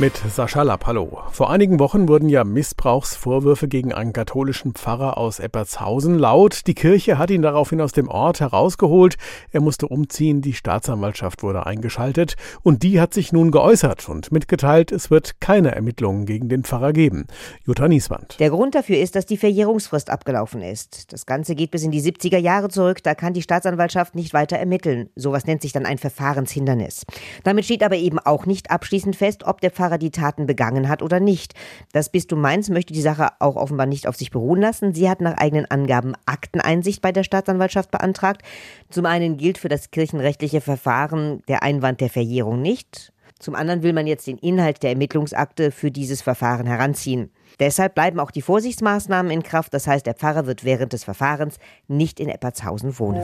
Mit Sascha Lapp, hallo. Vor einigen Wochen wurden ja Missbrauchsvorwürfe gegen einen katholischen Pfarrer aus Eppertshausen laut. Die Kirche hat ihn daraufhin aus dem Ort herausgeholt. Er musste umziehen, die Staatsanwaltschaft wurde eingeschaltet und die hat sich nun geäußert und mitgeteilt, es wird keine Ermittlungen gegen den Pfarrer geben. Jutta Nieswand. Der Grund dafür ist, dass die Verjährungsfrist abgelaufen ist. Das Ganze geht bis in die 70er Jahre zurück, da kann die Staatsanwaltschaft nicht weiter ermitteln. Sowas nennt sich dann ein Verfahrenshindernis. Damit steht aber eben auch nicht abschließend fest, ob der Pfarrer Fahrer die Taten begangen hat oder nicht. Das Bistum Mainz möchte die Sache auch offenbar nicht auf sich beruhen lassen. Sie hat nach eigenen Angaben Akteneinsicht bei der Staatsanwaltschaft beantragt. Zum einen gilt für das kirchenrechtliche Verfahren der Einwand der Verjährung nicht. Zum anderen will man jetzt den Inhalt der Ermittlungsakte für dieses Verfahren heranziehen. Deshalb bleiben auch die Vorsichtsmaßnahmen in Kraft. Das heißt, der Pfarrer wird während des Verfahrens nicht in Eppertshausen wohnen.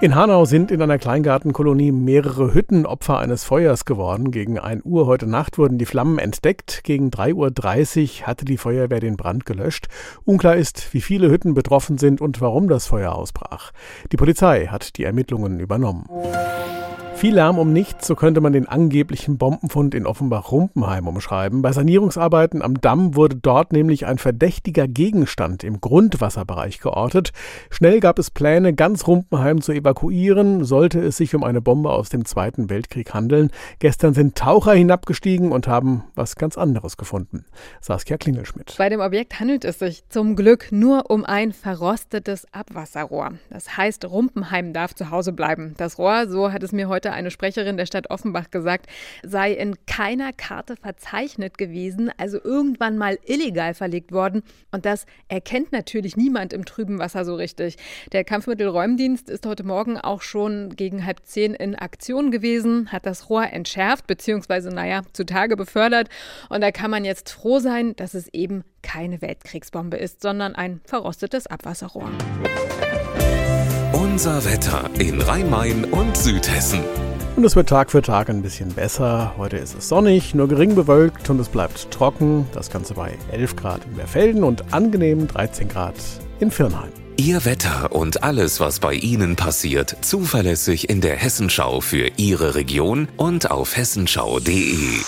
In Hanau sind in einer Kleingartenkolonie mehrere Hütten Opfer eines Feuers geworden. Gegen 1 Uhr heute Nacht wurden die Flammen entdeckt. Gegen 3.30 Uhr hatte die Feuerwehr den Brand gelöscht. Unklar ist, wie viele Hütten betroffen sind und warum das Feuer ausbrach. Die Polizei hat die Ermittlungen übernommen. Viel Lärm um nichts, so könnte man den angeblichen Bombenfund in Offenbach-Rumpenheim umschreiben. Bei Sanierungsarbeiten am Damm wurde dort nämlich ein verdächtiger Gegenstand im Grundwasserbereich geortet. Schnell gab es Pläne, ganz Rumpenheim zu evakuieren, sollte es sich um eine Bombe aus dem Zweiten Weltkrieg handeln. Gestern sind Taucher hinabgestiegen und haben was ganz anderes gefunden. Saskia Klingelschmidt. Bei dem Objekt handelt es sich zum Glück nur um ein verrostetes Abwasserrohr. Das heißt, Rumpenheim darf zu Hause bleiben. Das Rohr, so hat es mir heute eine Sprecherin der Stadt Offenbach gesagt, sei in keiner Karte verzeichnet gewesen, also irgendwann mal illegal verlegt worden. Und das erkennt natürlich niemand im trüben Wasser so richtig. Der Kampfmittelräumdienst ist heute Morgen auch schon gegen halb zehn in Aktion gewesen, hat das Rohr entschärft, beziehungsweise, naja, zutage befördert. Und da kann man jetzt froh sein, dass es eben keine Weltkriegsbombe ist, sondern ein verrostetes Abwasserrohr. Unser Wetter in Rhein-Main und Südhessen. Und es wird Tag für Tag ein bisschen besser. Heute ist es sonnig, nur gering bewölkt und es bleibt trocken. Das Ganze bei 11 Grad in Berfelden und angenehm 13 Grad in Firnheim. Ihr Wetter und alles, was bei Ihnen passiert, zuverlässig in der Hessenschau für Ihre Region und auf hessenschau.de.